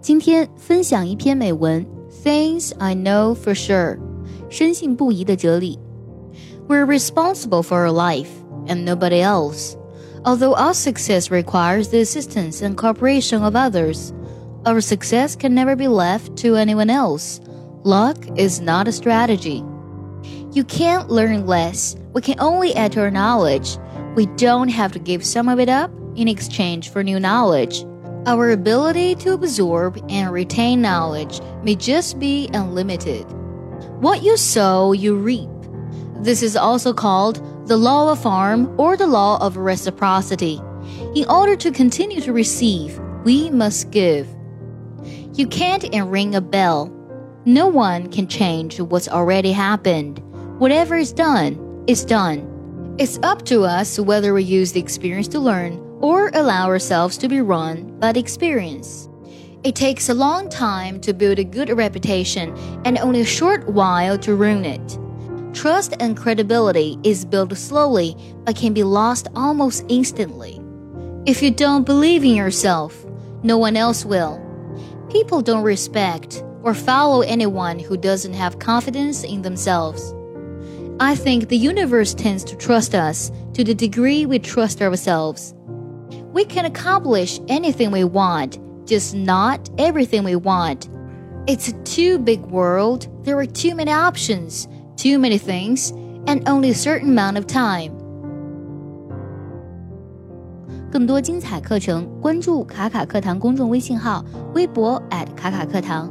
今天分享一篇美文，Things I Know for Sure，深信不疑的哲理。We're responsible for our life and nobody else. Although our success requires the assistance and cooperation of others, our success can never be left to anyone else. Luck is not a strategy. You can't learn less. We can only add to our knowledge. We don't have to give some of it up in exchange for new knowledge. Our ability to absorb and retain knowledge may just be unlimited. What you sow, you reap. This is also called the law of farm or the law of reciprocity. In order to continue to receive, we must give. You can't ring a bell. No one can change what's already happened. Whatever is done, is done. It's up to us whether we use the experience to learn or allow ourselves to be run by the experience. It takes a long time to build a good reputation and only a short while to ruin it. Trust and credibility is built slowly but can be lost almost instantly. If you don't believe in yourself, no one else will. People don't respect or follow anyone who doesn't have confidence in themselves. I think the universe tends to trust us to the degree we trust ourselves. We can accomplish anything we want, just not everything we want. It's a too big world. There are too many options, too many things, and only a certain amount of time. 更多精彩课程，关注卡卡课堂公众微信号，微博卡卡课堂。